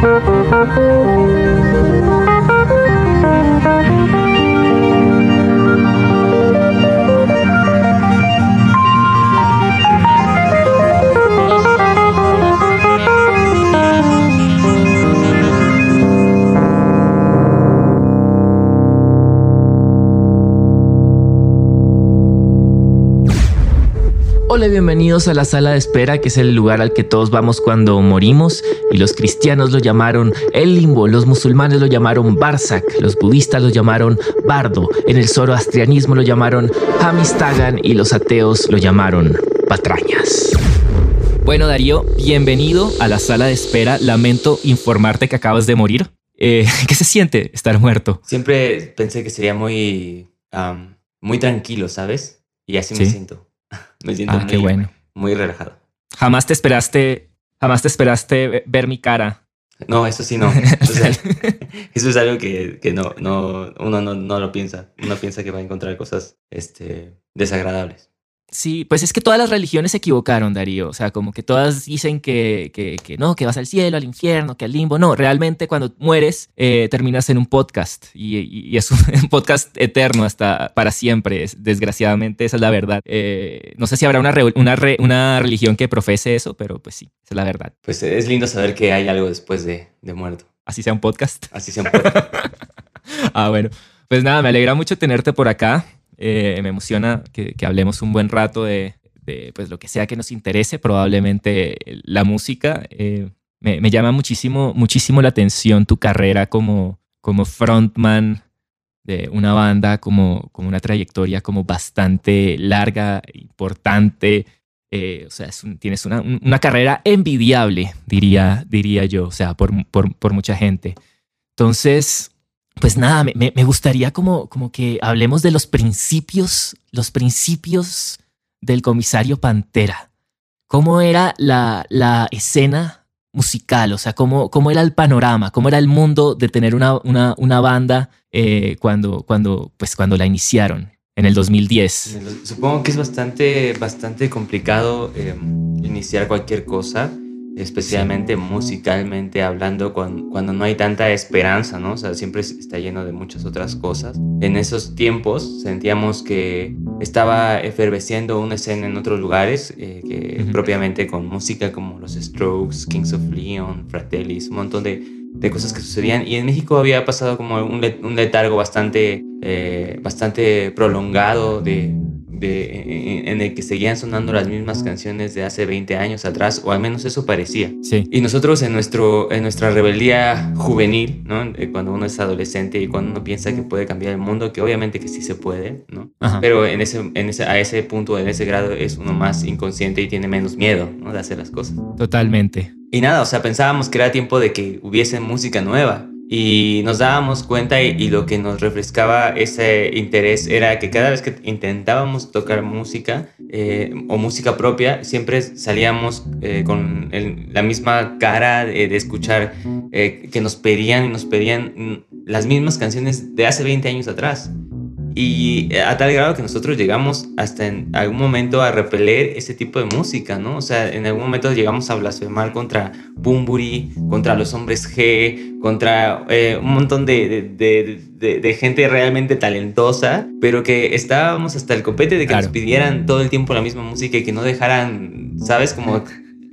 Thank you. Hola, bienvenidos a la sala de espera, que es el lugar al que todos vamos cuando morimos. Y los cristianos lo llamaron el limbo, los musulmanes lo llamaron Barzak, los budistas lo llamaron Bardo, en el zoroastrianismo lo llamaron Hamistagan y los ateos lo llamaron patrañas. Bueno, Darío, bienvenido a la sala de espera. Lamento informarte que acabas de morir. Eh, ¿Qué se siente estar muerto? Siempre pensé que sería muy, muy tranquilo, ¿sabes? Y así me siento. Me siento ah, muy, qué bueno. muy relajado. Jamás te esperaste, jamás te esperaste ver mi cara. No, eso sí no. eso es algo que, que no, no, uno no, no, lo piensa. Uno piensa que va a encontrar cosas este, desagradables. Sí, pues es que todas las religiones se equivocaron, Darío. O sea, como que todas dicen que, que, no, que vas al cielo, al infierno, que al limbo. No, realmente cuando mueres eh, terminas en un podcast y, es un, podcast eterno hasta para siempre. Desgraciadamente, esa es la verdad. Eh, no sé si habrá una, una, una religión que profese eso, pero pues sí, esa es la verdad. Pues es lindo saber que hay algo después de, de muerto. Así sea un podcast. Así sea un podcast. ah, bueno. Pues nada, me alegra mucho tenerte por acá. Eh, me emociona que, hablemos un buen rato de, pues, lo que sea que nos interese, probablemente la música. Eh, me, llama muchísimo, muchísimo la atención tu carrera como, como frontman de una banda, como, como una trayectoria como bastante larga, importante. Eh, o sea, tienes una, una, carrera envidiable, diría, diría yo, o sea, por, por, por mucha gente. Entonces, pues nada, me, gustaría como, como que hablemos de los principios, los principios del comisario Pantera. ¿Cómo era la, la escena musical? O sea, ¿cómo, ¿cómo era el panorama? ¿Cómo era el mundo de tener una, una, una banda eh, cuando, cuando, pues cuando la iniciaron? En el 2010. Supongo que es bastante, bastante complicado eh, iniciar cualquier cosa especialmente musicalmente hablando, cuando, no hay tanta esperanza, ¿no? O sea, siempre está lleno de muchas otras cosas. En esos tiempos sentíamos que estaba efervesciendo una escena en otros lugares, eh, que propiamente con música como los Strokes, Kings of Leon, Fratellis, un montón de, de cosas que sucedían. Y en México había pasado como un, un letargo bastante, eh, bastante prolongado de en el que seguían sonando las mismas canciones de hace 20 años atrás, o al menos eso parecía. Sí. Y nosotros en, nuestro, en nuestra rebeldía juvenil, ¿no? Eh, cuando uno es adolescente y cuando uno piensa que puede cambiar el mundo, que obviamente que sí se puede, ¿no? Pero en ese, en ese, a ese punto, en ese grado, es uno más inconsciente y tiene menos miedo, ¿no? De hacer las cosas. Totalmente. Y nada, o sea, pensábamos que era tiempo de que hubiese música nueva y nos dábamos cuenta y, lo que nos refrescaba ese interés era que cada vez que intentábamos tocar música eh, o música propia, siempre salíamos eh, con la misma cara de, escuchar eh, que nos pedían y nos pedían las mismas canciones de hace 20 años atrás. Y eh, a tal grado que nosotros llegamos hasta en algún momento a repeler ese tipo de música, ¿no? O sea, en algún momento llegamos a blasfemar contra Bumburi, contra los hombres G, contra eh, un montón de, de, de, gente realmente talentosa, pero que estábamos hasta el copete de que nos pidieran todo el tiempo la misma música y que no dejaran, ¿sabes? Como,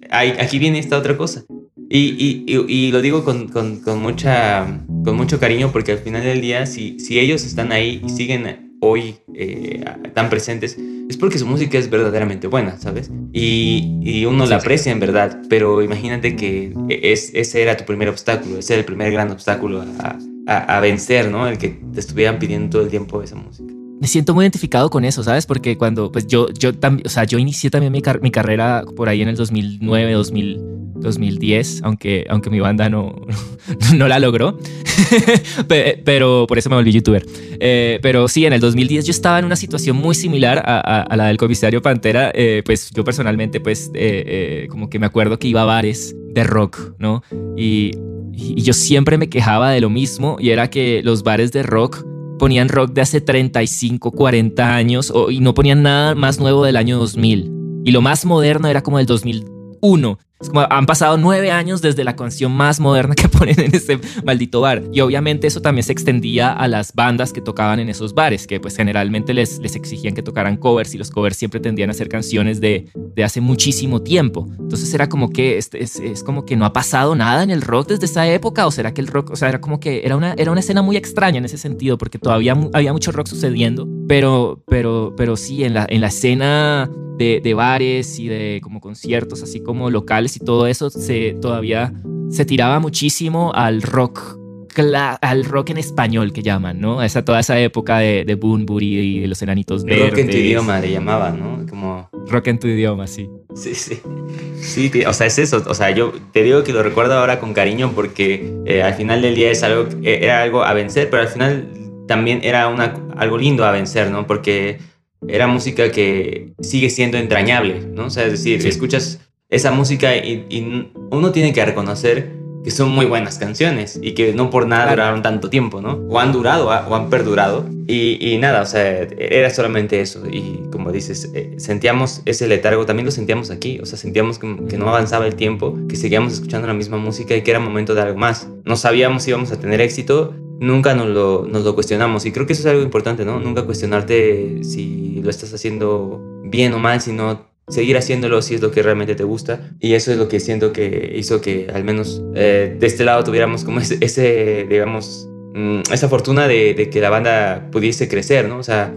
aquí viene esta otra cosa. Y, y, y, lo digo con, con, con, mucha, con mucho cariño porque al final del día, si, si ellos están ahí y siguen hoy eh, tan presentes, es porque su música es verdaderamente buena, ¿sabes? Y, y uno la aprecia en verdad, pero imagínate que es, ese era tu primer obstáculo, ese era el primer gran obstáculo a, a, a vencer, ¿no? El que te estuvieran pidiendo todo el tiempo esa música me siento muy identificado con eso, ¿sabes? Porque cuando, pues yo, yo también, o sea, yo inicié también mi, mi, carrera por ahí en el 2009, 2000, 2010, aunque, aunque mi banda no, no la logró. pero por eso me volví youtuber. Eh, pero sí, en el 2010 yo estaba en una situación muy similar a, la del comisario Pantera. Eh, pues yo personalmente, pues eh, como que me acuerdo que iba a bares de rock, ¿no? Y, y yo siempre me quejaba de lo mismo y era que los bares de rock ponían rock de hace 35, 40 años y no ponían nada más nuevo del año 2000. Y lo más moderno era como del 2001. Es como han pasado nueve años desde la canción más moderna que ponen en ese maldito bar. Y obviamente eso también se extendía a las bandas que tocaban en esos bares, que pues generalmente les, les exigían que tocaran covers y los covers siempre tendían a ser canciones de, de hace muchísimo tiempo. Entonces era como que es, es, es, como que no ha pasado nada en el rock desde esa época o será que el rock, o sea, era como que era una, era una escena muy extraña en ese sentido porque todavía había mucho rock sucediendo, pero, pero, pero sí, en la, en la escena de, de, bares y de como conciertos, así como locales y todo eso, se, todavía se tiraba muchísimo al rock al rock en español que llaman, ¿no? Esa, toda esa época de, de Boonbury y de los enanitos verdes. Rock en tu idioma le llamaban, ¿no? Como... Rock en tu idioma, sí. Sí, sí. Sí, o sea, es eso. O sea, yo te digo que lo recuerdo ahora con cariño porque eh, al final del día es algo, eh, era algo a vencer, pero al final también era una, algo lindo a vencer, ¿no? Porque era música que sigue siendo entrañable, ¿no? O sea, es decir, escuchas esa música y, y, uno tiene que reconocer que son muy buenas canciones y que no por nada duraron tanto tiempo, ¿no? O han durado o han perdurado. Y, y, nada, o sea, era solamente eso. Y como dices, eh, sentíamos ese letargo, también lo sentíamos aquí. O sea, sentíamos que, que, no avanzaba el tiempo, que seguíamos escuchando la misma música y que era momento de algo más. No sabíamos si íbamos a tener éxito, nunca nos lo, nos lo cuestionamos. Y creo que eso es algo importante, ¿no? Nunca cuestionarte si lo estás haciendo bien o mal, sino seguir haciéndolo si es lo que realmente te gusta. Y eso es lo que siento que hizo que al menos eh, de este lado tuviéramos como ese, ese digamos, mm, esa fortuna de, que la banda pudiese crecer, ¿no? O sea,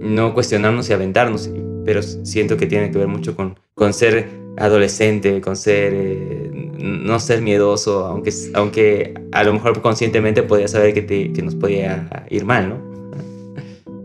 no cuestionarnos y aventarnos, pero siento que tiene que ver mucho con, con ser adolescente, con ser, eh, no ser miedoso, aunque, aunque a lo mejor conscientemente podía saber que, que nos podía ir mal, ¿no?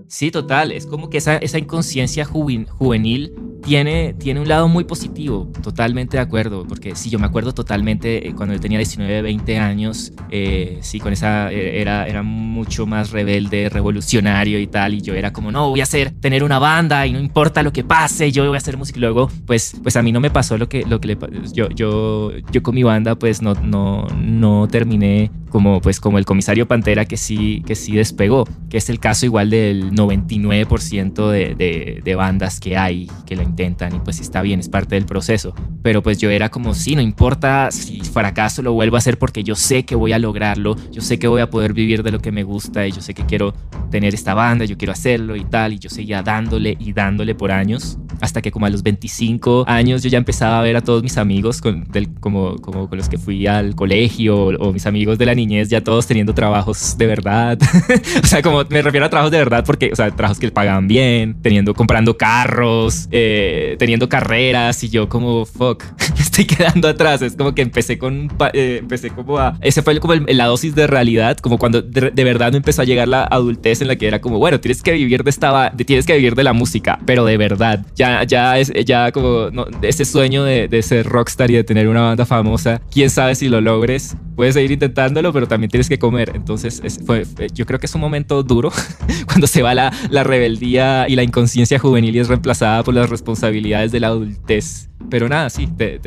Sí, total. Es como que esa, esa inconsciencia juvenil tiene, tiene un lado muy positivo, totalmente de acuerdo, porque sí, yo me acuerdo totalmente eh, cuando yo tenía 19, 20 años, eh, sí, con esa, eh, era, era mucho más rebelde, revolucionario y tal, y yo era como, no, voy a hacer, tener una banda y no importa lo que pase, yo voy a hacer música y luego, pues, pues a mí no me pasó lo que, lo que le yo, yo, yo con mi banda, pues no, no, no terminé como, pues, como el comisario Pantera que sí, que sí despegó, que es el caso igual del 99% de, de, de bandas que hay que la intentan y pues está bien, es parte del proceso. Pero pues yo era como, sí, no importa si fracaso, lo vuelvo a hacer porque yo sé que voy a lograrlo, yo sé que voy a poder vivir de lo que me gusta y yo sé que quiero tener esta banda, yo quiero hacerlo y tal. Y yo seguía dándole y dándole por años, hasta que como a los 25 años yo ya empezaba a ver a todos mis amigos con, del, como, como con los que fui al colegio o, o mis amigos de la niñez, ya todos teniendo trabajos de verdad. o sea, como me refiero a trabajos de verdad porque, o sea, trabajos que pagaban bien, teniendo, comprando carros, eh, teniendo carreras y yo como, fuck, estoy quedando atrás. Es como que empecé con, eh, empecé como a, ese fue como el, la dosis de realidad, como cuando de, de, verdad me empezó a llegar la adultez en la que era como, bueno, tienes que vivir de esta, tienes que vivir de la música, pero de verdad, ya, ya es, ya como, no, ese sueño de, de ser rockstar y de tener una banda famosa, quién sabe si lo logres, puedes seguir intentándolo, pero también tienes que comer. Entonces, es, fue, yo creo que es un momento duro cuando se va la, la rebeldía y la inconsciencia juvenil y es reemplazada por las responsabilidades de la adultez. Pero nada, sí, te,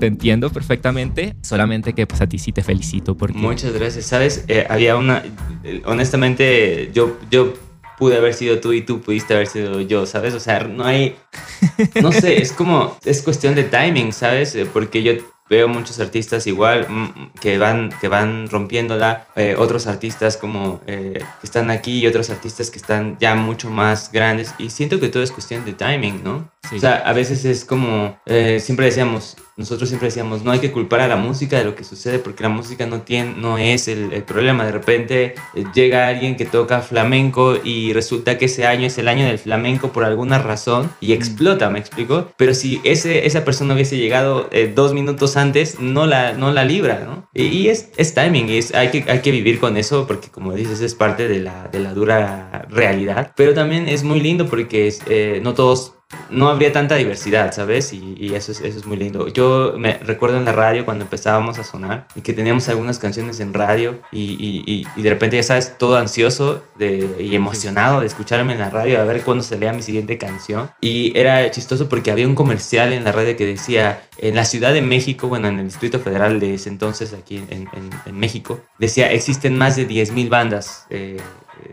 entiendo perfectamente, solamente que pues a ti sí te felicito porque... Muchas gracias, ¿sabes? Eh, había una, honestamente, yo, yo pude haber sido tú y tú pudiste haber sido yo, ¿sabes? O sea, no hay, no sé, es como, es cuestión de timing, ¿sabes? Eh, porque yo veo muchos artistas igual mm, que van, que van rompiéndola, eh, otros artistas como eh, que están aquí y otros artistas que están ya mucho más grandes y siento que todo es cuestión de timing, ¿no? Sí. O sea, a veces es como, eh, siempre decíamos, nosotros siempre decíamos, no hay que culpar a la música de lo que sucede porque la música no, tiene, no es el, el problema. De repente eh, llega alguien que toca flamenco y resulta que ese año es el año del flamenco por alguna razón y explota, ¿me explico? Pero si ese, esa persona hubiese llegado eh, dos minutos antes, no la, no la libra, ¿no? Y, y es, es, timing, es, hay, que, hay que vivir con eso porque como dices es parte de la, de la dura realidad. Pero también es muy lindo porque es, eh, no todos no habría tanta diversidad, ¿sabes? Y, y, eso, es, eso es muy lindo. Yo me recuerdo en la radio cuando empezábamos a sonar y que teníamos algunas canciones en radio y, y, y de repente ya sabes, todo ansioso de, y emocionado de escucharme en la radio a ver cuándo salía mi siguiente canción. Y era chistoso porque había un comercial en la radio que decía, en la Ciudad de México, bueno, en el Distrito Federal de ese entonces, aquí en, en, en México, decía, existen más de 10.000 bandas eh,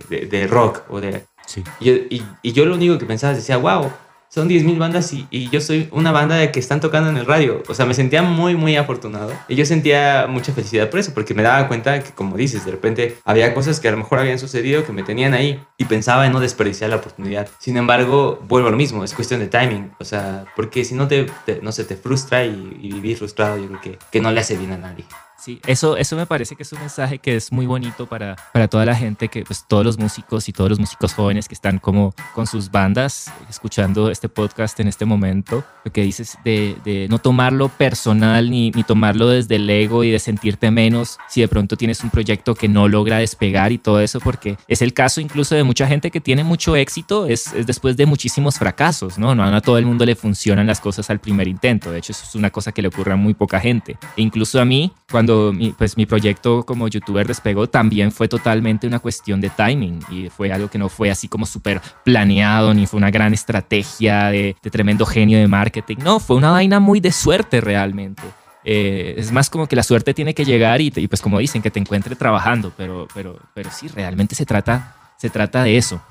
de, de, rock o de... Sí. Y, y yo lo único que pensaba decía, wow, son 10.000 bandas y, yo soy una banda de que están tocando en el radio. O sea, me sentía muy, muy afortunado. Y yo sentía mucha felicidad por eso, porque me daba cuenta que, como dices, de repente había cosas que a lo mejor habían sucedido que me tenían ahí y pensaba en no desperdiciar la oportunidad. Sin embargo, vuelvo a lo mismo, es cuestión de timing. O sea, porque si no te, no se te frustra y, y, vivir frustrado, yo creo que, que no le hace bien a nadie. Sí, eso, eso me parece que es un mensaje que es muy bonito para, para toda la gente, que pues todos los músicos y todos los músicos jóvenes que están como con sus bandas escuchando este podcast en este momento, lo que dices de, de no tomarlo personal ni, ni, tomarlo desde el ego y de sentirte menos si de pronto tienes un proyecto que no logra despegar y todo eso, porque es el caso incluso de mucha gente que tiene mucho éxito, es, es después de muchísimos fracasos, ¿no? No a todo el mundo le funcionan las cosas al primer intento, de hecho eso es una cosa que le ocurre a muy poca gente. E incluso a mí, cuando mi, pues mi proyecto como youtuber despegó, también fue totalmente una cuestión de timing y fue algo que no fue así como súper planeado ni fue una gran estrategia de, de, tremendo genio de marketing. No, fue una vaina muy de suerte realmente. Eh, es más como que la suerte tiene que llegar y, y, pues como dicen, que te encuentre trabajando, pero, pero, pero sí, realmente se trata, se trata de eso.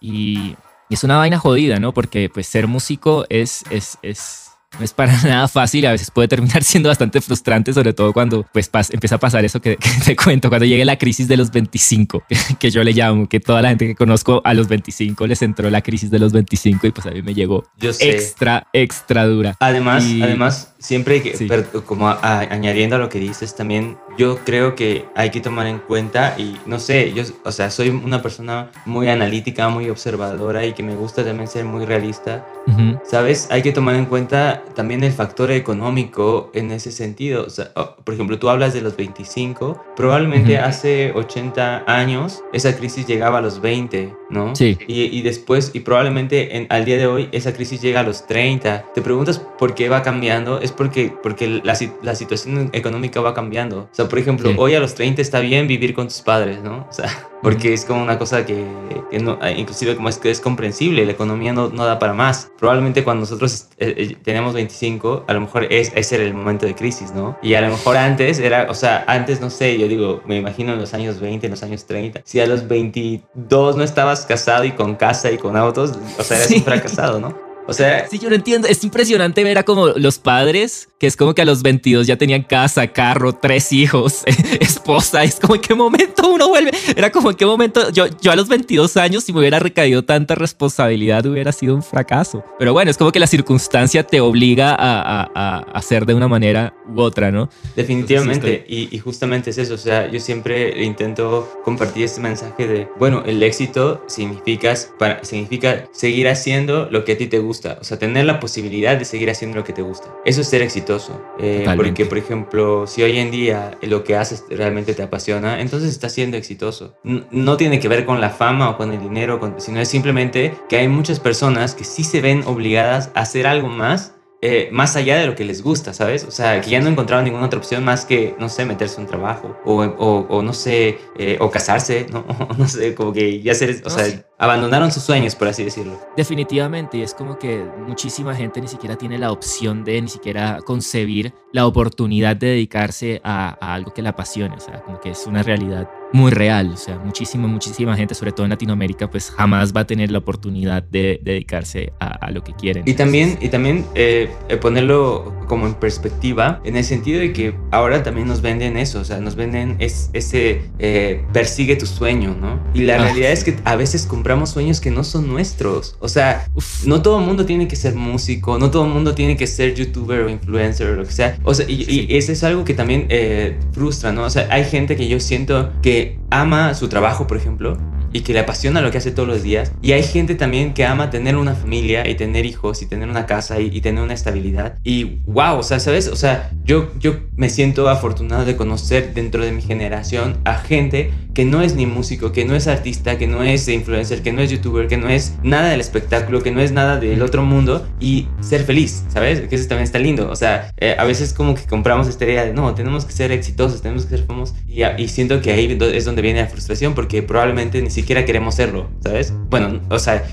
Y, y es una vaina jodida, ¿no? Porque pues ser músico es, es, es no es para nada fácil, a veces puede terminar siendo bastante frustrante, sobre todo cuando pues empieza a pasar eso que, que, te cuento, cuando llegue la crisis de los 25, que yo le llamo, que toda la gente que conozco a los 25 les entró la crisis de los 25 y pues a mí me llegó extra, extra dura. Además, y... además, siempre que, sí. pero, como a, a, añadiendo a lo que dices, también yo creo que hay que tomar en cuenta y no sé, yo, o sea, soy una persona muy analítica, muy observadora y que me gusta también ser muy realista. Uh -huh. ¿Sabes? Hay que tomar en cuenta también el factor económico en ese sentido. O sea, por ejemplo, tú hablas de los 25, probablemente uh -huh. hace 80 años esa crisis llegaba a los 20, ¿no? Sí. Y, y después, y probablemente en, al día de hoy, esa crisis llega a los 30. Te preguntas por qué va cambiando, es porque, porque la, la situación económica va cambiando. O sea, por ejemplo, sí. hoy a los 30 está bien vivir con tus padres, ¿no? O sea, porque es como una cosa que, que no, inclusive como es que es comprensible, la economía no, no da para más. Probablemente cuando nosotros eh, eh, tenemos 25, a lo mejor es, ese era el momento de crisis, ¿no? Y a lo mejor antes era, o sea, antes no sé, yo digo, me imagino en los años 20, en los años 30, si a los 22 no estabas casado y con casa y con autos, o sea, eres sí. un fracasado, ¿no? O sea, sí, yo no entiendo. Es impresionante ver a como los padres, que es como que a los 22 ya tenían casa, carro, tres hijos, esposa. Es como en qué momento uno vuelve. Era como en qué momento yo, yo a los 22 años, si me hubiera recaído tanta responsabilidad, hubiera sido un fracaso. Pero bueno, es como que la circunstancia te obliga a, a, a hacer de una manera u otra, ¿no? Definitivamente. Y, y, justamente es eso. O sea, yo siempre intento compartir este mensaje de, bueno, el éxito significa, para, significa seguir haciendo lo que a ti te gusta gusta, o sea, tener la posibilidad de seguir haciendo lo que te gusta. Eso es ser exitoso. Eh, porque, por ejemplo, si hoy en día lo que haces realmente te apasiona, entonces estás siendo exitoso. No, no tiene que ver con la fama o con el dinero, con, sino es simplemente que hay muchas personas que sí se ven obligadas a hacer algo más eh, más allá de lo que les gusta, ¿sabes? O sea, que ya no encontraron ninguna otra opción más que, no sé, meterse un trabajo o, o, o no sé, eh, o casarse, ¿no? no sé, como que ya ser, o no, sea, sí. abandonaron sus sueños, por así decirlo. Definitivamente, y es como que muchísima gente ni siquiera tiene la opción de ni siquiera concebir la oportunidad de dedicarse a, a algo que la apasione, o sea, como que es una realidad muy real, o sea, muchísima, muchísima gente, sobre todo en Latinoamérica, pues jamás va a tener la oportunidad de dedicarse a, a, lo que quieren. Y también, y también eh, ponerlo como en perspectiva, en el sentido de que ahora también nos venden eso, o sea, nos venden es, ese eh, persigue tu sueño, ¿no? Y la ah. realidad es que a veces compramos sueños que no son nuestros, o sea, Uf. no todo el mundo tiene que ser músico, no todo el mundo tiene que ser youtuber o influencer o lo que sea, o sea, y, sí. y eso es algo que también eh, frustra, ¿no? O sea, hay gente que yo siento que ama su trabajo, por ejemplo, y que le apasiona lo que hace todos los días. Y hay gente también que ama tener una familia y tener hijos y tener una casa y, y, tener una estabilidad. Y wow, o sea, ¿sabes? O sea, yo, yo me siento afortunado de conocer dentro de mi generación a gente que no es ni músico, que no es artista, que no es influencer, que no es youtuber, que no es nada del espectáculo, que no es nada del otro mundo y ser feliz, ¿sabes? Que eso también está lindo. O sea, eh, a veces como que compramos esta idea de no, tenemos que ser exitosos, tenemos que ser famosos. Y, y siento que ahí es donde viene la frustración porque probablemente ni siquiera queremos serlo, ¿sabes? Bueno, o sea...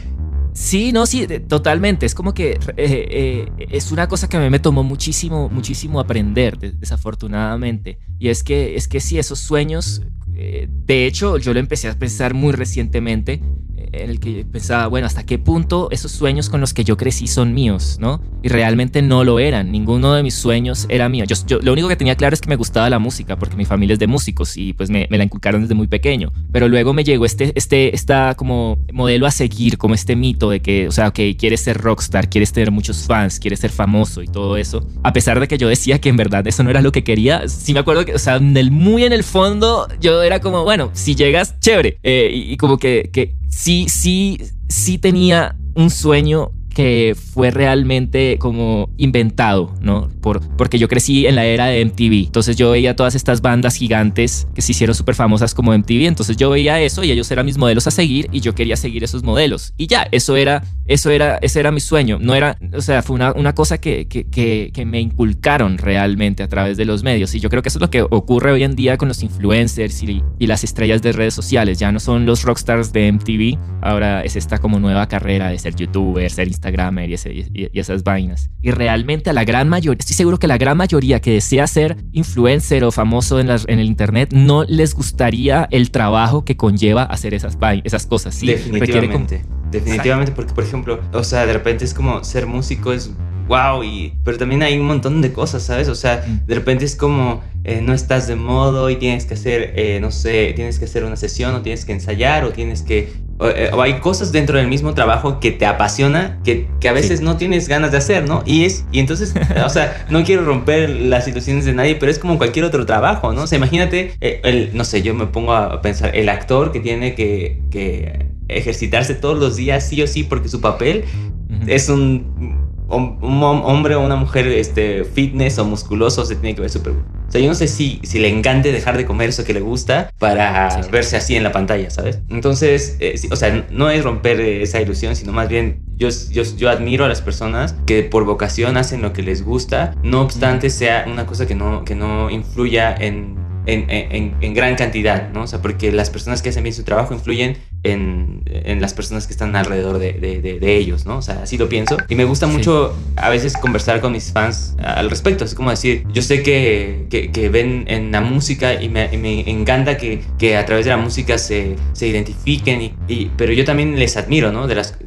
Sí, no, sí, totalmente. Es como que eh, eh, es una cosa que a mí me tomó muchísimo, muchísimo aprender, desafortunadamente. Y es que, es que sí, esos sueños, eh, de hecho, yo lo empecé a pensar muy recientemente en el que pensaba, bueno, ¿hasta qué punto esos sueños con los que yo crecí son míos, no? Y realmente no lo eran. Ninguno de mis sueños era mío. Yo, yo lo único que tenía claro es que me gustaba la música, porque mi familia es de músicos y pues me, me la inculcaron desde muy pequeño. Pero luego me llegó este, este, esta como modelo a seguir, como este mito de que, o sea, ok, quieres ser rockstar, quieres tener muchos fans, quieres ser famoso y todo eso. A pesar de que yo decía que en verdad eso no era lo que quería, sí me acuerdo que, o sea, en el, muy en el fondo, yo era como, bueno, si llegas, chévere. Eh, y, y, como que, que sí, sí, sí tenía un sueño que fue realmente como inventado, ¿no? Por, porque yo crecí en la era de MTV. Entonces yo veía todas estas bandas gigantes que se hicieron súper famosas como MTV. Entonces yo veía eso y ellos eran mis modelos a seguir y yo quería seguir esos modelos. Y ya, eso era, eso era, ese era mi sueño. No era, o sea, fue una, una cosa que, que, que, que me inculcaron realmente a través de los medios. Y yo creo que eso es lo que ocurre hoy en día con los influencers y, y las estrellas de redes sociales. Ya no son los rockstars de MTV. Ahora es esta como nueva carrera de ser youtuber, ser Instagram Instagram y, ese, y, y, esas vainas. Y realmente a la gran mayoría, estoy seguro que la gran mayoría que desea ser influencer o famoso en, las, en el Internet no les gustaría el trabajo que conlleva hacer esas, esas cosas. ¿sí? Definitivamente. Definitivamente, porque por ejemplo, o sea, de repente es como ser músico es wow, y, pero también hay un montón de cosas, ¿sabes? O sea, de repente es como eh, no estás de modo y tienes que hacer, eh, no sé, tienes que hacer una sesión o tienes que ensayar o tienes que... O, eh, o hay cosas dentro del mismo trabajo que te apasiona que, que a veces sí. no tienes ganas de hacer, ¿no? Y es, y entonces, o sea, no quiero romper las ilusiones de nadie, pero es como cualquier otro trabajo, ¿no? O sea, imagínate, el, no sé, yo me pongo a pensar, el actor que tiene que, que ejercitarse todos los días, sí o sí, porque su papel uh -huh. es un un hombre o una mujer este, fitness o musculoso se tiene que ver súper bueno. O sea, yo no sé si, si le encante dejar de comer eso que le gusta para sí. verse así en la pantalla, ¿sabes? Entonces, eh, sí, o sea, no es romper esa ilusión, sino más bien yo, yo, yo, admiro a las personas que por vocación hacen lo que les gusta, no obstante sea una cosa que no, que no influya en en, en, en, gran cantidad, ¿no? O sea, porque las personas que hacen bien su trabajo influyen en, en las personas que están alrededor de, de, de, de, ellos, ¿no? O sea, así lo pienso. Y me gusta mucho sí. a veces conversar con mis fans al respecto. Es como decir, yo sé que, que, que ven en la música y me, y me encanta que, que, a través de la música se, se identifiquen, y, y, pero yo también les admiro, ¿no? De las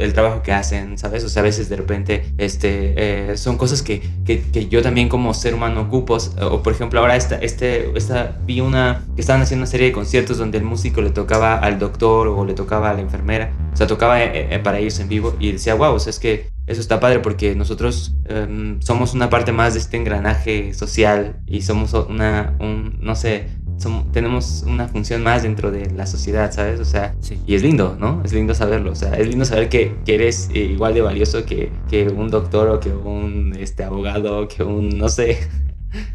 el trabajo que hacen, ¿sabes? O sea, a veces de repente este, eh, son cosas que, que, que, yo también como ser humano ocupo. O por ejemplo, ahora esta, este, esta, vi una que estaban haciendo una serie de conciertos donde el músico le tocaba al doctor o le tocaba a la enfermera. O sea, tocaba eh, eh, para irse en vivo y decía, wow, o sea, es que eso está padre porque nosotros um, somos una parte más de este engranaje social y somos una, un, no sé, somos, tenemos una función más dentro de la sociedad, ¿sabes? O sea, sí. y es lindo, ¿no? Es lindo saberlo, o sea, es lindo saber que, que eres eh, igual de valioso que, que, un doctor o que un este, abogado, que un, no sé.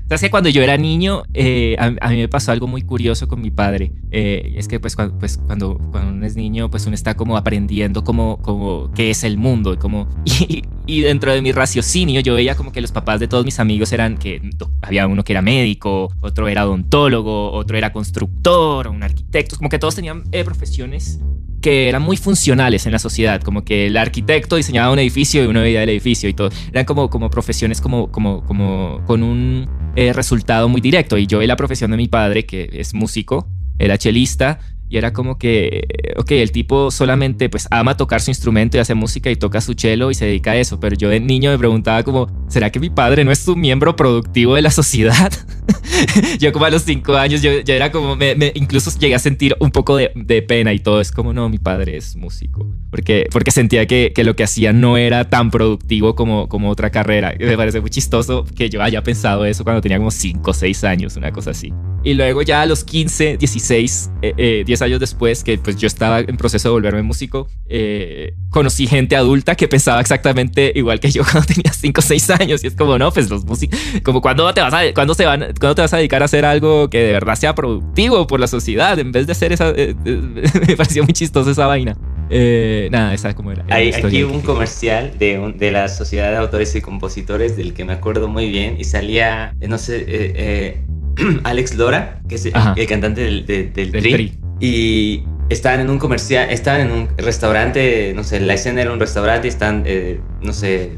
Sabes que cuando yo era niño, eh, a, mí me pasó algo muy curioso con mi padre. Eh, es que pues, cuando, pues cuando, uno es niño, pues uno está como aprendiendo como, como qué es el mundo y como... Y, y dentro de mi raciocinio yo veía como que los papás de todos mis amigos eran que había uno que era médico, otro era odontólogo, otro era constructor, un arquitecto, como que todos tenían eh, profesiones que eran muy funcionales en la sociedad, como que el arquitecto diseñaba un edificio y uno veía el edificio y todo. Eran como, como profesiones como, como, como con un eh, resultado muy directo. Y yo vi la profesión de mi padre, que es músico, era chelista, y era como que, ok, el tipo solamente pues ama tocar su instrumento y hace música y toca su cello y se dedica a eso, pero yo de niño me preguntaba como, ¿será que mi padre no es un miembro productivo de la sociedad? yo como a los cinco años, yo, yo era como, me, me, incluso llegué a sentir un poco de, de, pena y todo, es como, no, mi padre es músico, porque, porque sentía que, que lo que hacía no era tan productivo como, como otra carrera. Me parece muy chistoso que yo haya pensado eso cuando tenía como cinco o seis años, una cosa así. Y luego ya a los 15, 16, eh, eh, 10 años después, que pues yo estaba en proceso de volverme músico, eh, conocí gente adulta que pensaba exactamente igual que yo cuando tenía 5 o 6 años. Y es como, no, pues los músicos, como cuando te vas a, cuando se van, cuando te vas a dedicar a hacer algo que de verdad sea productivo por la sociedad, en vez de hacer esa, eh, me pareció muy chistoso esa vaina. Eh, nada, esa como era. Hay, aquí hubo un comercial de, un, de la Sociedad de Autores y Compositores del que me acuerdo muy bien y salía, no sé, eh, Alex Lora, que es el, el cantante del, del, del, del tri, tri, y estaban en un comercial, estaban en un restaurante, no sé, la escena era un restaurante y están, eh, no sé,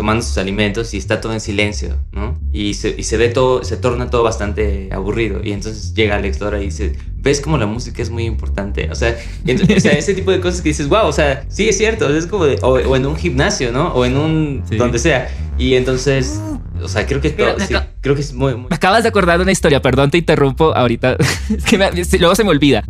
tomando sus alimentos y está todo en silencio, ¿no? y se, y se ve todo, se torna todo bastante aburrido. Y entonces llega Alex Lora y dice, ves como la música es muy importante. O sea, o sea, ese tipo de cosas que dices, wow, o sea, sí es cierto, es como, o, en un gimnasio, ¿no? O en un, donde sea. Y entonces, o sea, creo que, todo, sí, creo que es muy, muy... Me acabas de acordar de una historia, perdón, te interrumpo ahorita. es que luego se me olvida.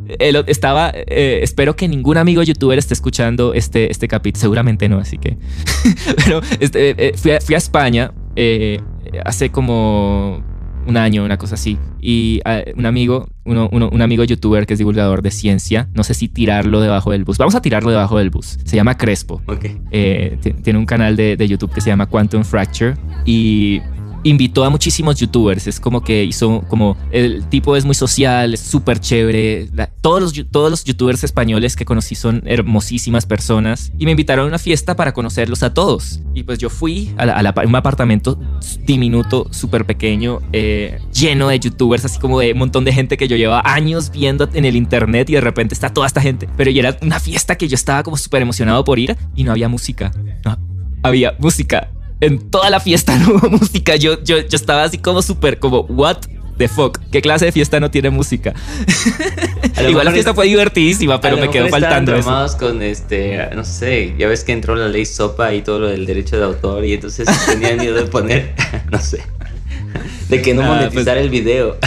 estaba, eh, espero que ningún amigo youtuber esté escuchando este, este capítulo, seguramente no, así que... Pero este, eh, fui, a, fui, a, España eh, hace como un año, una cosa así. Y ah, un amigo, uno, un amigo youtuber que es divulgador de ciencia, no sé si tirarlo debajo del bus. Vamos a tirarlo debajo del bus. Se llama Crespo. Eh, tiene un canal de, de YouTube que se llama Quantum Fracture. Y invitó a muchísimos youtubers. Es como que hizo como el tipo es muy social, es súper chévere. todos, los, todos los youtubers españoles que conocí son hermosísimas personas y me invitaron a una fiesta para conocerlos a todos. Y pues yo fui a, un apartamento diminuto, súper pequeño, eh, lleno de youtubers, así como de un montón de gente que yo llevaba años viendo en el internet y de repente está toda esta gente. Pero era una fiesta que yo estaba como súper emocionado por ir y no había música. No, había música en toda la fiesta no hubo música. Yo, yo, yo estaba así como súper como, what the fuck? ¿Qué clase de fiesta no tiene música? Igual la fiesta fue divertidísima, pero me quedó faltando eso. con este, no sé, ya ves que entró la ley SOPA y todo lo del derecho de autor y entonces tenían miedo de poner, no sé, de que no ah, pues monetizar el video.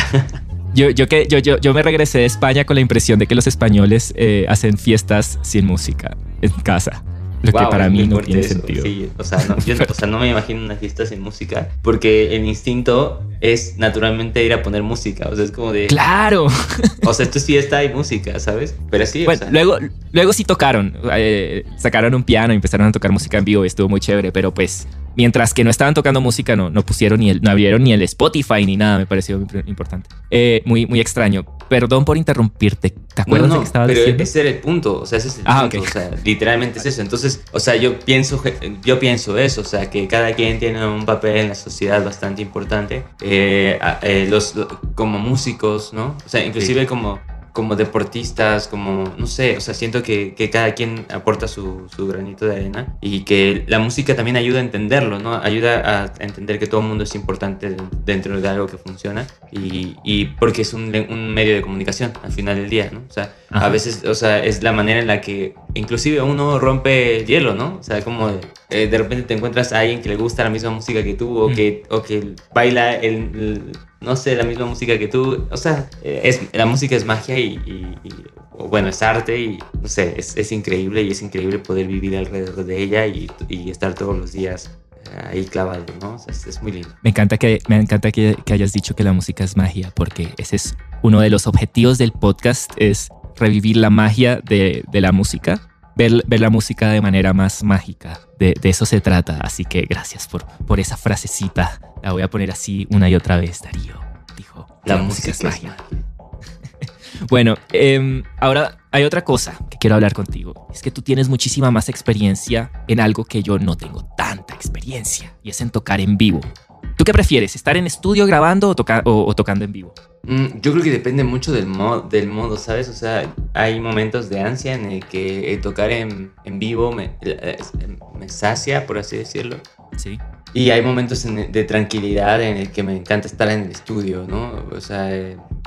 Yo, yo, que, yo, yo, yo me regresé de España con la impresión de que los españoles eh, hacen fiestas sin música en casa. Lo que para mí no tiene sentido. o, sea, no, yo, o sea, no me imagino una fiesta sin música, porque el instinto es naturalmente ir a poner música. O sea, es como de. ¡Claro! O sea, esto es fiesta y música, ¿sabes? Pero sí. Bueno, luego, luego sí tocaron. Eh, sacaron un piano y empezaron a tocar música en vivo y estuvo muy chévere, pero pues Mientras que no estaban tocando música, no, no pusieron ni el, no abrieron ni el Spotify ni nada, me pareció importante. Eh, muy, muy extraño. Perdón por interrumpirte. ¿Te acuerdas de que estaba pero diciendo? ese era el punto, o sea, ese es el ah, punto, o sea, literalmente es eso. Entonces, o sea, yo pienso, yo pienso eso, o sea, que cada quien tiene un papel en la sociedad bastante importante, eh, eh, los, como músicos, ¿no? O sea, inclusive como como deportistas, como, no sé, o sea, siento que, que cada quien aporta su, su, granito de arena y que la música también ayuda a entenderlo, ¿no? Ayuda a entender que todo el mundo es importante dentro de algo que funciona y, y porque es un, un, medio de comunicación al final del día, ¿no? O sea, a veces, o sea, es la manera en la que inclusive uno rompe el hielo, ¿no? O sea, como eh, de repente te encuentras a alguien que le gusta la misma música que tú o, que, o que baila el no sé, la misma música que tú. O sea, es, la música es magia y, bueno, es arte y no sé, es, increíble y es increíble poder vivir alrededor de ella y, estar todos los días ahí clavado, ¿no? O sea, es, muy lindo. Me encanta, que, me encanta que, hayas dicho que la música es magia, porque ese es uno de los objetivos del podcast, es revivir la magia de, la música. Ver, ver, la música de manera más mágica. De, de, eso se trata. Así que gracias por, por esa frasecita la voy a poner así una y otra vez, Darío. Dijo, la, música, es magia. bueno, em, ahora hay otra cosa que quiero hablar contigo. Es que tú tienes muchísima más experiencia en algo que yo no tengo tanta experiencia. Y es en tocar en vivo. ¿Tú qué prefieres? ¿Estar en estudio grabando o, o, tocando en vivo? Mm, yo creo que depende mucho del, del modo, ¿sabes? O sea, hay momentos de ansia en el que tocar en, en vivo me, eh, me sacia, por así decirlo. Sí. Y hay momentos de tranquilidad en el que me encanta estar en el estudio, ¿no? O sea,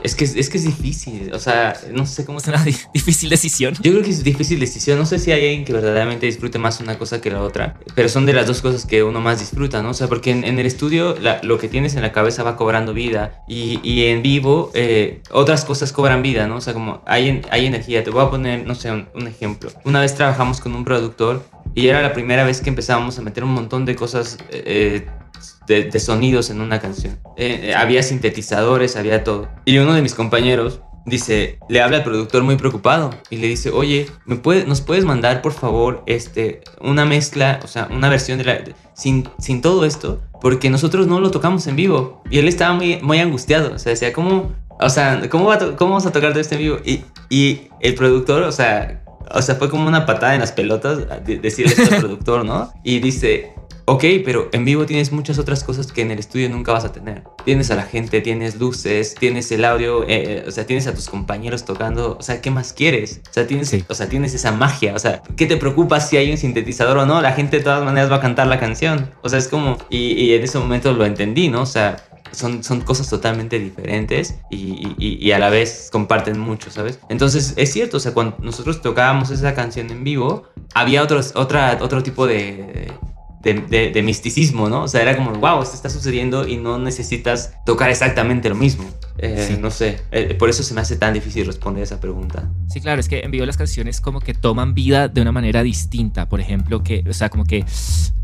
es que es, que es difícil, o sea, no sé cómo... Es una difícil decisión. Yo creo que es difícil decisión, no sé si hay alguien que verdaderamente disfrute más una cosa que la otra, pero son de las dos cosas que uno más disfruta, ¿no? O sea, porque en, el estudio lo que tienes en la cabeza va cobrando vida y, y en vivo eh, otras cosas cobran vida, ¿no? O sea, como hay, hay energía, te voy a poner, no sé, un, un ejemplo. Una vez trabajamos con un productor y era la primera vez que empezábamos a meter un montón de cosas, eh, de, sonidos en una canción. Eh, eh, había sintetizadores, había todo. Y uno de mis compañeros dice, le habla al productor muy preocupado y le dice, oye, ¿me puede, ¿nos puedes mandar por favor este, una mezcla, o sea, una versión de la... Sin, sin todo esto, porque nosotros no lo tocamos en vivo. Y él estaba muy, muy angustiado, o sea, decía, ¿cómo, o sea, ¿cómo, ¿cómo vamos a tocar todo esto en vivo? Y, y el productor, o sea, o sea, fue como una patada en las pelotas decirle esto al productor, ¿no? Y dice, Ok, pero en vivo tienes muchas otras cosas que en el estudio nunca vas a tener. Tienes a la gente, tienes luces, tienes el audio, eh, eh, o sea, tienes a tus compañeros tocando. O sea, ¿qué más quieres? O sea, tienes, o sea, tienes esa magia. O sea, ¿qué te preocupa si hay un sintetizador o no? La gente de todas maneras va a cantar la canción. O sea, es como... Y, en ese momento lo entendí, ¿no? O sea, son, son cosas totalmente diferentes y, y, a la vez comparten mucho, ¿sabes? Entonces es cierto, o sea, cuando nosotros tocábamos esa canción en vivo, había otros, otra, otro tipo de, de, misticismo, ¿no? O sea, era como, wow, esto está sucediendo y no necesitas tocar exactamente lo mismo. Eh, no sé, eh, por eso se me hace tan difícil responder esa pregunta. Sí, claro, es que en vivo las canciones como que toman vida de una manera distinta. Por ejemplo, que, o sea, como que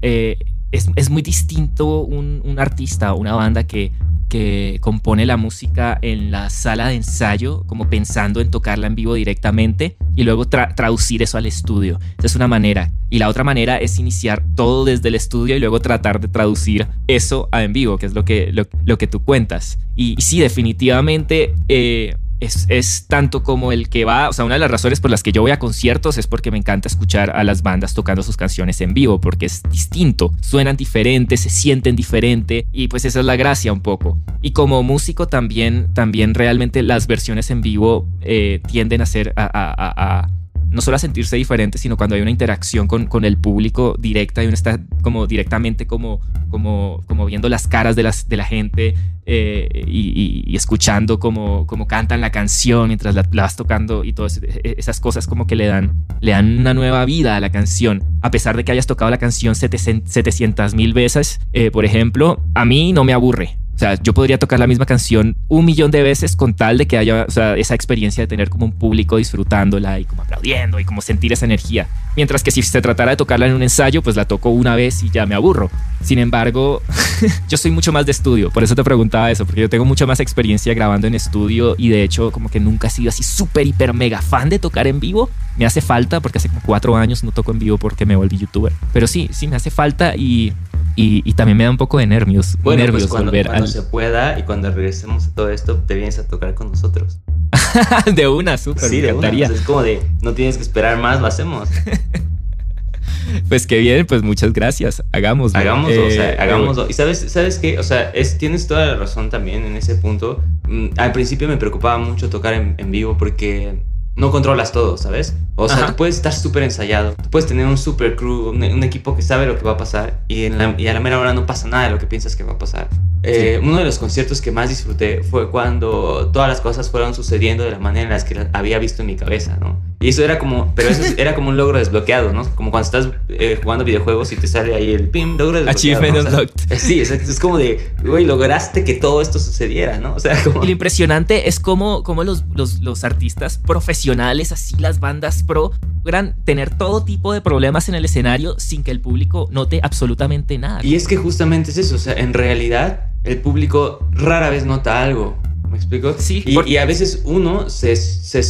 eh, es, es, muy distinto un, un artista, una banda que que compone la música en la sala de ensayo, como pensando en tocarla en vivo directamente y luego traducir eso al estudio. Esa es una manera. Y la otra manera es iniciar todo desde el estudio y luego tratar de traducir eso a en vivo, que es lo que, lo, que tú cuentas. Y, sí, definitivamente... Eh, es, tanto como el que va, o sea, una de las razones por las que yo voy a conciertos es porque me encanta escuchar a las bandas tocando sus canciones en vivo, porque es distinto, suenan diferentes, se sienten diferente y pues esa es la gracia un poco. Y como músico también, también realmente las versiones en vivo eh, tienden a ser no solo a sentirse diferente, sino cuando hay una interacción con, con el público directa y uno está como directamente como, como, como viendo las caras de, las, de la gente eh, y, escuchando como, como cantan la canción mientras la, vas tocando y todas e, esas cosas como que le dan, le dan una nueva vida a la canción. A pesar de que hayas tocado la canción 700 mil veces, eh, por ejemplo, a mí no me aburre. O sea, yo podría tocar la misma canción un millón de veces con tal de que haya esa experiencia de tener como un público disfrutándola y como aplaudiendo y como sentir esa energía. Mientras que si se tratara de tocarla en un ensayo, pues la toco una vez y ya me aburro. Sin embargo, yo soy mucho más de estudio, por eso te preguntaba eso, porque yo tengo mucha más experiencia grabando en estudio y de hecho como que nunca he sido así súper, hiper, mega fan de tocar en vivo. Me hace falta porque hace como cuatro años no toco en vivo porque me volví youtuber. Pero sí, sí, me hace falta y y, también me da un poco de nervios. Bueno, pues nervios cuando, cuando se pueda y cuando regresemos a todo esto, te vienes a tocar con nosotros. de una, súper. Sí, de una. Pues es como de, no tienes que esperar más, lo hacemos. pues qué bien, pues muchas gracias. Hagámoslo. Hagámoslo, o sea, eh, hagámoslo. Y sabes, ¿sabes qué? O sea, es, tienes toda la razón también en ese punto. Mm, al principio me preocupaba mucho tocar en vivo porque no controlas todo, ¿sabes? O sea, tú puedes estar súper ensayado, tú puedes tener un super crew, un, equipo que sabe lo que va a pasar y, en la, y a la mera hora no pasa nada de lo que piensas que va a pasar. Eh, uno de los conciertos que más disfruté fue cuando todas las cosas fueron sucediendo de la manera en las que había visto en mi cabeza, ¿no? Y eso era como, pero eso era como un logro desbloqueado, ¿no? Como cuando estás eh, jugando videojuegos y te sale ahí el pim, logro desbloqueado. sí, exacto. Es como de, güey, lograste que todo esto sucediera, ¿no? O sea, como... Y lo impresionante es como, como los, los, los artistas profesionales, así las bandas pro, logran tener todo tipo de problemas en el escenario sin que el público note absolutamente nada. Y es que justamente es eso, o sea, en realidad el público rara vez nota algo. ¿Me explico? Sí. Y, a veces uno se, se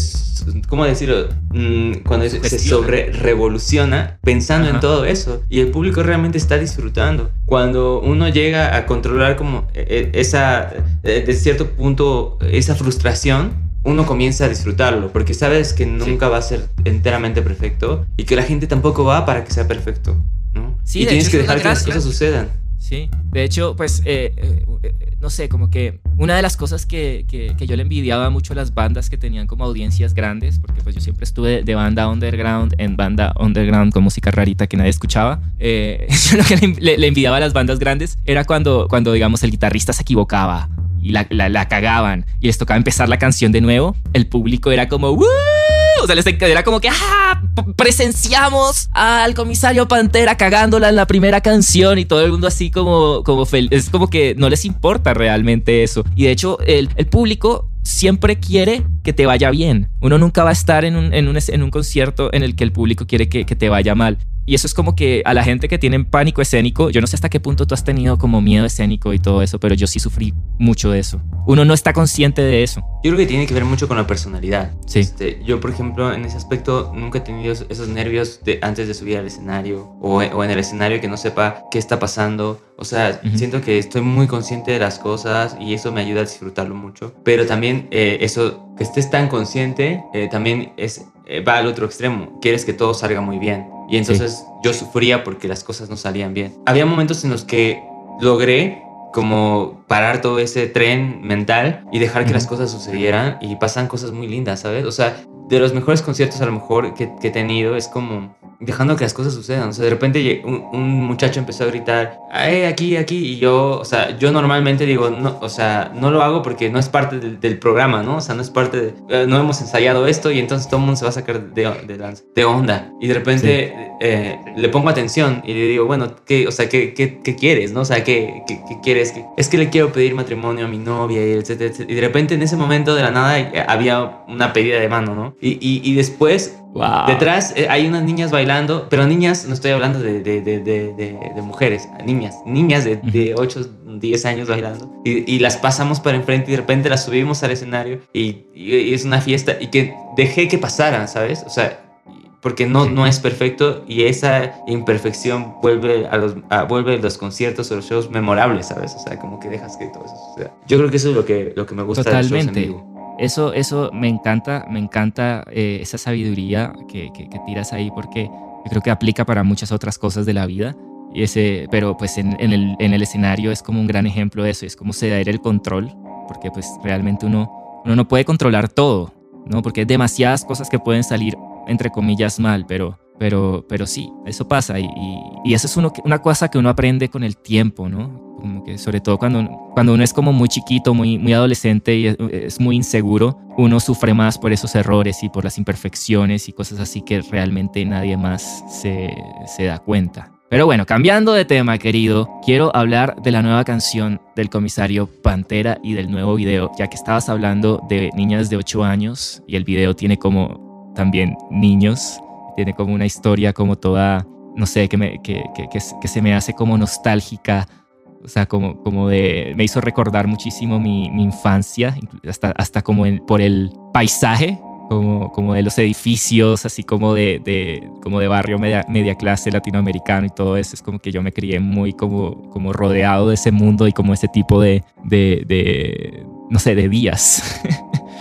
¿cómo decirlo? Mm, cuando se, sobre revoluciona pensando en todo eso y el público realmente está disfrutando. Cuando uno llega a controlar como e, e, esa, e, de cierto punto, esa frustración, uno comienza a disfrutarlo, porque sabes que nunca va a ser enteramente perfecto y que la gente tampoco va para que sea perfecto, ¿no? Sí, y tienes que dejar que las cosas sucedan. Sí, de hecho, pues, eh, eh, eh, no sé, como que una de las cosas que, que, yo le envidiaba mucho a las bandas que tenían como audiencias grandes, porque pues yo siempre estuve de banda underground en banda underground con música rarita que nadie escuchaba, yo lo que le, envidiaba a las bandas grandes era cuando, cuando digamos, el guitarrista se equivocaba y la, la, la cagaban y les tocaba empezar la canción de nuevo, el público era como, ¡Woo! O sea, les era como que, ¡ah! Presenciamos al comisario Pantera cagándola en la primera canción y todo el mundo así como, como Es como que no les importa realmente eso. Y de hecho, el, el público siempre quiere que te vaya bien. Uno nunca va a estar en un, en un, en un concierto en el que el público quiere que, que, te vaya mal. Y eso es como que a la gente que tiene pánico escénico, yo no sé hasta qué punto tú has tenido como miedo escénico y todo eso, pero yo sí sufrí mucho de eso. Uno no está consciente de eso. Yo creo que tiene que ver mucho con la personalidad. Sí. Este, yo, por ejemplo, en ese aspecto nunca he tenido esos nervios de, antes de subir al escenario o, o en el escenario que no sepa qué está pasando. O sea, siento que estoy muy consciente de las cosas y eso me ayuda a disfrutarlo mucho. Pero también eh, eso, que estés tan consciente, eh, también es, eh, va al otro extremo. Quieres que todo salga muy bien. Y entonces yo sufría porque las cosas no salían bien. Había momentos en los que logré como parar todo ese tren mental y dejar que las cosas sucedieran y pasan cosas muy lindas, ¿sabes? O sea, de los mejores conciertos a lo mejor que, que he tenido es como dejando que las cosas sucedan. O sea, de repente un, un, muchacho empezó a gritar, ¡ay, aquí, aquí! Y yo, o sea, yo normalmente digo, no, o sea, no lo hago porque no es parte del, del programa, ¿no? O sea, no es parte de, eh, no hemos ensayado esto y entonces todo el mundo se va a sacar de, de, de onda. Y de repente sí. eh, le pongo atención y le digo, bueno, ¿qué, o sea, ¿qué, qué, qué quieres, no? O sea, ¿qué, qué, qué quieres? Es que le quiero pedir matrimonio a mi novia y etcétera, etcétera. Y de repente en ese momento de la nada eh, había una pedida de mano, ¿no? Y, y, y después Wow. Detrás eh, hay unas niñas bailando, pero niñas, no estoy hablando de, de, de, de mujeres, niñas, niñas de, 8, 10 años bailando. Y, y, las pasamos para enfrente y de repente las subimos al escenario y, y, es una fiesta y que dejé que pasaran, ¿sabes? O sea, porque no, no es perfecto y esa imperfección vuelve a los, a, vuelve los conciertos o los shows memorables, ¿sabes? O sea, como que dejas que todo eso suceda. Yo creo que eso es lo que, lo que me gusta Totalmente. de los shows en vivo. Eso, eso me encanta, me encanta eh, esa sabiduría que, que, tiras ahí porque yo creo que aplica para muchas otras cosas de la vida. Y ese, pero pues en, el, en el escenario es como un gran ejemplo de eso, es como ceder el control, porque pues realmente uno, uno no puede controlar todo, ¿no? Porque hay demasiadas cosas que pueden salir, entre comillas, mal, pero, pero, pero sí, eso pasa y eso es uno, una cosa que uno aprende con el tiempo, ¿no? Como que sobre todo cuando, cuando uno es como muy chiquito, muy, muy adolescente y es, es, muy inseguro, uno sufre más por esos errores y por las imperfecciones y cosas así que realmente nadie más se, se da cuenta. Pero bueno, cambiando de tema, querido, quiero hablar de la nueva canción del comisario Pantera y del nuevo video, ya que estabas hablando de niñas de 8 años y el video tiene como también niños, tiene como una historia como toda, no sé, que, me, que, que, que, se me hace como nostálgica o sea, como, como de, me hizo recordar muchísimo mi, infancia, hasta, hasta como por el paisaje, como, como de los edificios, así como de, de, como de barrio media, media clase latinoamericano y todo eso. Es como que yo me crié muy como, como rodeado de ese mundo y como ese tipo de, de, de no sé, de días.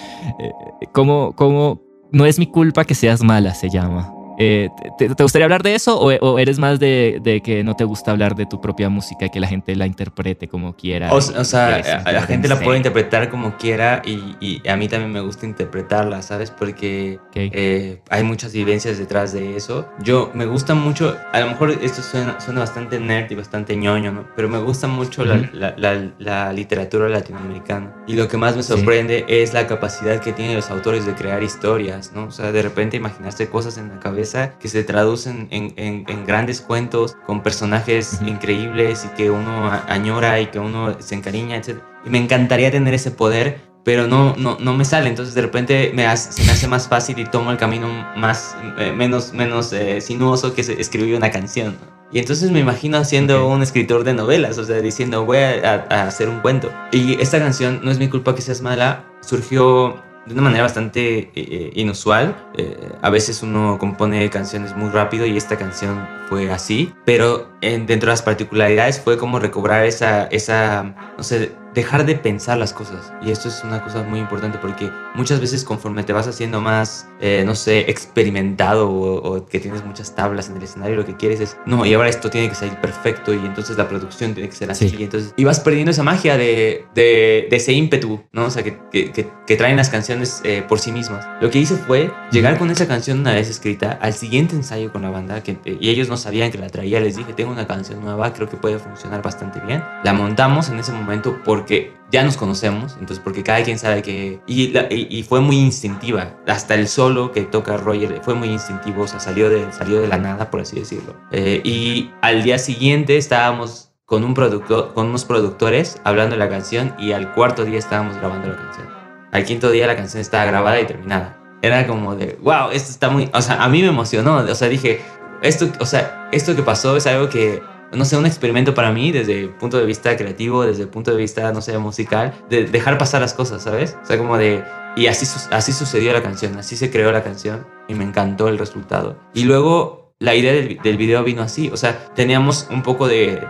como, como, no es mi culpa que seas mala, se llama. Eh, ¿te, ¿te, gustaría hablar de eso o, o eres más de, de, que no te gusta hablar de tu propia música y que la gente la interprete como quiera? O, o sea, a la gente la puede interpretar como quiera y, y, a mí también me gusta interpretarla, ¿sabes? Porque okay. eh, hay muchas vivencias detrás de eso. Yo me gusta mucho, a lo mejor esto suena, suena bastante nerd y bastante ñoño, ¿no? Pero me gusta mucho uh -huh. la, la, la, la, literatura latinoamericana. Y lo que más me sorprende sí. es la capacidad que tienen los autores de crear historias, ¿no? O sea, de repente imaginarse cosas en la cabeza que se traducen en, en, en grandes cuentos con personajes uh -huh. increíbles y que uno añora y que uno se encariña, etc. Y me encantaría tener ese poder, pero no, no, no me sale. Entonces de repente me hace, se me hace más fácil y tomo el camino más, eh, menos, menos eh, sinuoso que escribir una canción. Y entonces me imagino siendo okay. un escritor de novelas, o sea, diciendo voy a, a, a hacer un cuento. Y esta canción, No es mi culpa que seas mala, surgió de una manera bastante eh, inusual. Eh, a veces uno compone canciones muy rápido y esta canción fue así, pero en, dentro de las particularidades fue como recobrar esa, esa, no sé, dejar de pensar las cosas. Y esto es una cosa muy importante porque muchas veces conforme te vas haciendo más, eh, no sé, experimentado o, o, que tienes muchas tablas en el escenario, lo que quieres es, no, y ahora esto tiene que salir perfecto y entonces la producción tiene que ser así. Sí. Y entonces y vas perdiendo esa magia de, de, de, ese ímpetu, ¿no? O sea, que, que, que traen las canciones eh, por sí mismas. Lo que hice fue llegar con esa canción una vez escrita al siguiente ensayo con la banda que, y ellos no sabían que la traía. Les dije, tengo una canción nueva, creo que puede funcionar bastante bien. La montamos en ese momento porque ya nos conocemos, entonces porque cada quien sabe que... Y, la, y, y, fue muy instintiva, hasta el solo que toca Roger fue muy instintivo, o sea, salió de, salió de la nada, por así decirlo. Eh, y al día siguiente estábamos con, un productor, con unos productores hablando de la canción y al cuarto día estábamos grabando la canción. Al quinto día la canción estaba grabada y terminada. Era como de, wow, esto está muy... O sea, a mí me emocionó, o sea, dije, esto, o sea, esto que pasó es algo que no sé, un experimento para mí desde el punto de vista creativo, desde el punto de vista, no sé, musical, de dejar pasar las cosas, ¿sabes? O sea, como de... Y así, así sucedió la canción, así se creó la canción y me encantó el resultado. Y luego la idea del, video vino así. O sea, teníamos un poco de,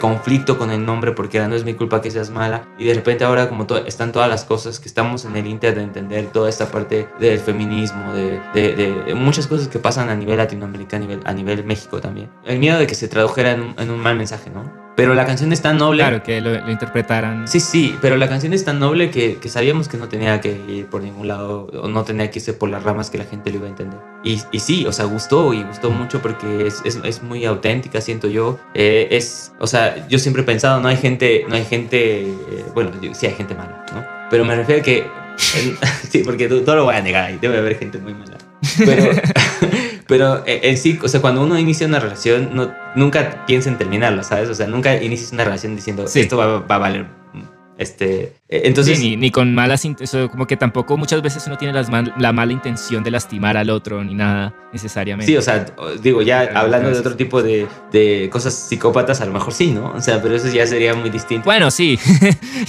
conflicto con el nombre porque era no es mi culpa que seas mala. Y de repente ahora como están todas las cosas que estamos en el inter de entender toda esta parte del feminismo, de, muchas cosas que pasan a nivel latinoamericano, a nivel, a México también. El miedo de que se tradujera en un mal mensaje, ¿no? Pero la canción es tan noble. Claro, que lo, interpretaran. Sí, sí, pero la canción es tan noble que, que, sabíamos que no tenía que ir por ningún lado, o no tenía que irse por las ramas que la gente lo iba a entender. Y, y sí, o sea, gustó y gustó mucho porque es, es, es muy auténtica, siento yo. Eh, es, o sea, yo siempre he pensado, no hay gente, no hay gente, eh, bueno, sí hay gente mala, ¿no? Pero me refiero a que, sí, porque todo lo voy a negar ahí, debe haber gente muy mala. Pero, pero eh, en sí, o sea, cuando uno inicia una relación, no, nunca piensa en terminarla, ¿sabes? O sea, nunca inicias una relación diciendo, esto va, va a valer este, e, entonces, ni, con malas como que tampoco muchas veces uno tiene las la mala intención de lastimar al otro ni nada necesariamente. Sí, o sea, digo, ya hablando de otro tipo de, de, cosas psicópatas, a lo mejor sí, ¿no? O sea, pero eso ya sería muy distinto. Bueno, sí.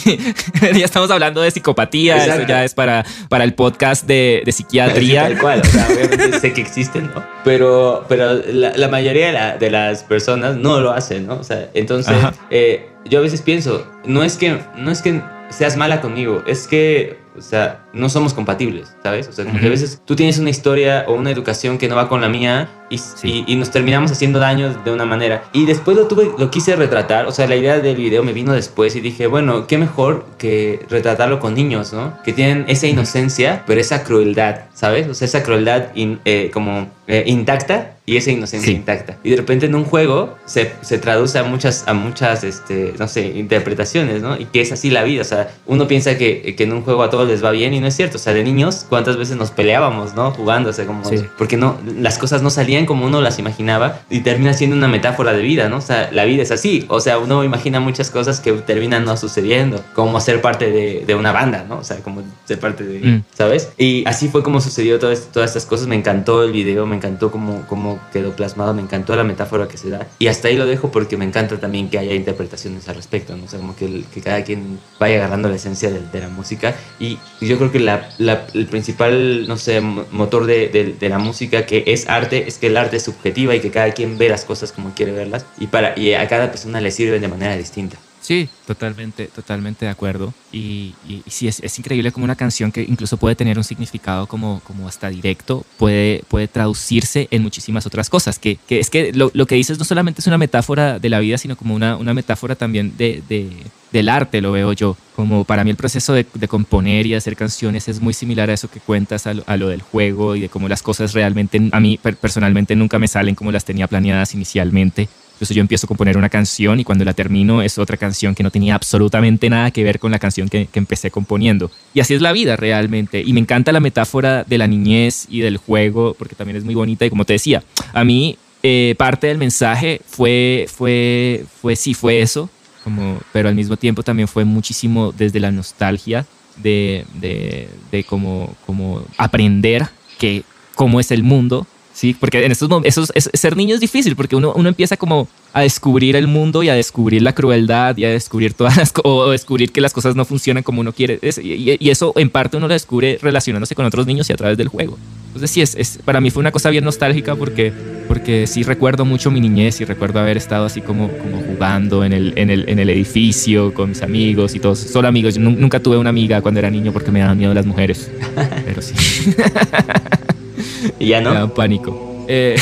ya estamos hablando de psicopatía, eso ya es para, para el podcast de, de psiquiatría. tal cual, o sea, obviamente sé que existen, ¿no? Pero, pero la, la mayoría de, la, de, las personas no lo hacen, ¿no? O sea, entonces, eh, yo a veces pienso, no es que, no es que seas mala conmigo, es que, o sea, no somos compatibles, ¿sabes? O sea, como que a veces tú tienes una historia o una educación que no va con la mía y, y, nos terminamos haciendo daño de una manera. Y después lo tuve, lo quise retratar, o sea, la idea del video me vino después y dije, bueno, qué mejor que retratarlo con niños, ¿no? Que tienen esa inocencia, pero esa crueldad, ¿sabes? O sea, esa crueldad eh, como eh, intacta y esa inocencia intacta. Y de repente en un juego se, se, traduce a muchas, a muchas, este, no sé, interpretaciones, ¿no? Y que es así la vida, o sea, uno piensa que, que en un juego a todos les va bien y no es cierto, o sea, de niños, ¿cuántas veces nos peleábamos, ¿no? Jugando, o sea, como, porque no, las cosas no salían como uno las imaginaba y termina siendo una metáfora de vida, ¿no? O sea, la vida es así, o sea, uno imagina muchas cosas que terminan no sucediendo, como ser parte de, de una banda, ¿no? O sea, como ser parte de, mm. ¿sabes? Y así fue como sucedió todo todas estas cosas, me encantó el video, me encantó cómo, quedó plasmado, me encantó la metáfora que se da y hasta ahí lo dejo porque me encanta también que haya interpretaciones al respecto, ¿no? O sea, como que, que cada quien vaya agarrando la esencia de, de la música y yo creo que la, la, el principal, no sé, motor de, de, la música que es arte es que el arte es subjetiva y que cada quien ve las cosas como quiere verlas y, para, y a cada persona le sirven de manera distinta. Sí, totalmente, totalmente de acuerdo. Y, y, sí, es, increíble como una canción que incluso puede tener un significado como, como hasta directo, puede, puede traducirse en muchísimas otras cosas. Que, que es que lo, lo, que dices no solamente es una metáfora de la vida, sino como una, una metáfora también de, de, del arte, lo veo yo. Como para mí el proceso de, de, componer y hacer canciones es muy similar a eso que cuentas, a lo, a lo, del juego y de cómo las cosas realmente, a mí personalmente nunca me salen como las tenía planeadas inicialmente entonces yo empiezo a componer una canción y cuando la termino es otra canción que no tenía absolutamente nada que ver con la canción que, que, empecé componiendo. Y así es la vida realmente. Y me encanta la metáfora de la niñez y del juego porque también es muy bonita y como te decía, a mí eh, parte del mensaje fue, fue, fue, sí, fue eso, como, pero al mismo tiempo también fue muchísimo desde la nostalgia de, de, de como, como aprender que cómo es el mundo Sí, porque en estos momentos, ser niño es difícil porque uno, uno empieza como a descubrir el mundo y a descubrir la crueldad y a descubrir todas las o descubrir que las cosas no funcionan como uno quiere. y, eso en parte uno lo descubre relacionándose con otros niños y a través del juego. Entonces sí, es, es, para mí fue una cosa bien nostálgica porque, porque sí recuerdo mucho mi niñez y recuerdo haber estado así como, como jugando en el, en, el, en el edificio con mis amigos y todos, solo amigos. Yo nunca tuve una amiga cuando era niño porque me daban miedo las mujeres. Pero sí. ¿Y ya no? Me da pánico. Eh,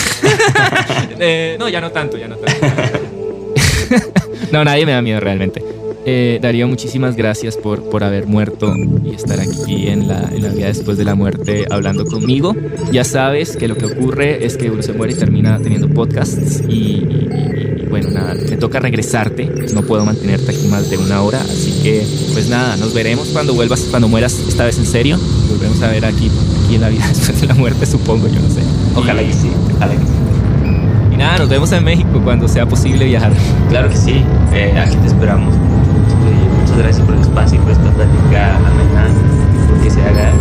eh, no, ya no tanto, ya no tanto. no, nadie me da miedo realmente. Eh, Darío, muchísimas gracias por, por haber muerto y estar aquí en la, en la vida después de la muerte hablando conmigo. Ya sabes que lo que ocurre es que uno se muere y termina teniendo podcasts y, bueno, nada, me toca regresarte. No puedo mantenerte aquí más de una hora, así que pues nada, nos veremos cuando vuelvas, cuando mueras esta vez en serio. Volvemos a ver aquí en la vida después de la muerte, supongo, yo no sé. Ojalá que sí, ojalá que sí. Y nada, nos vemos en México cuando sea posible viajar. Claro que sí, eh, aquí te esperamos. Muchas gracias por el espacio y por esta plática amena, porque se haga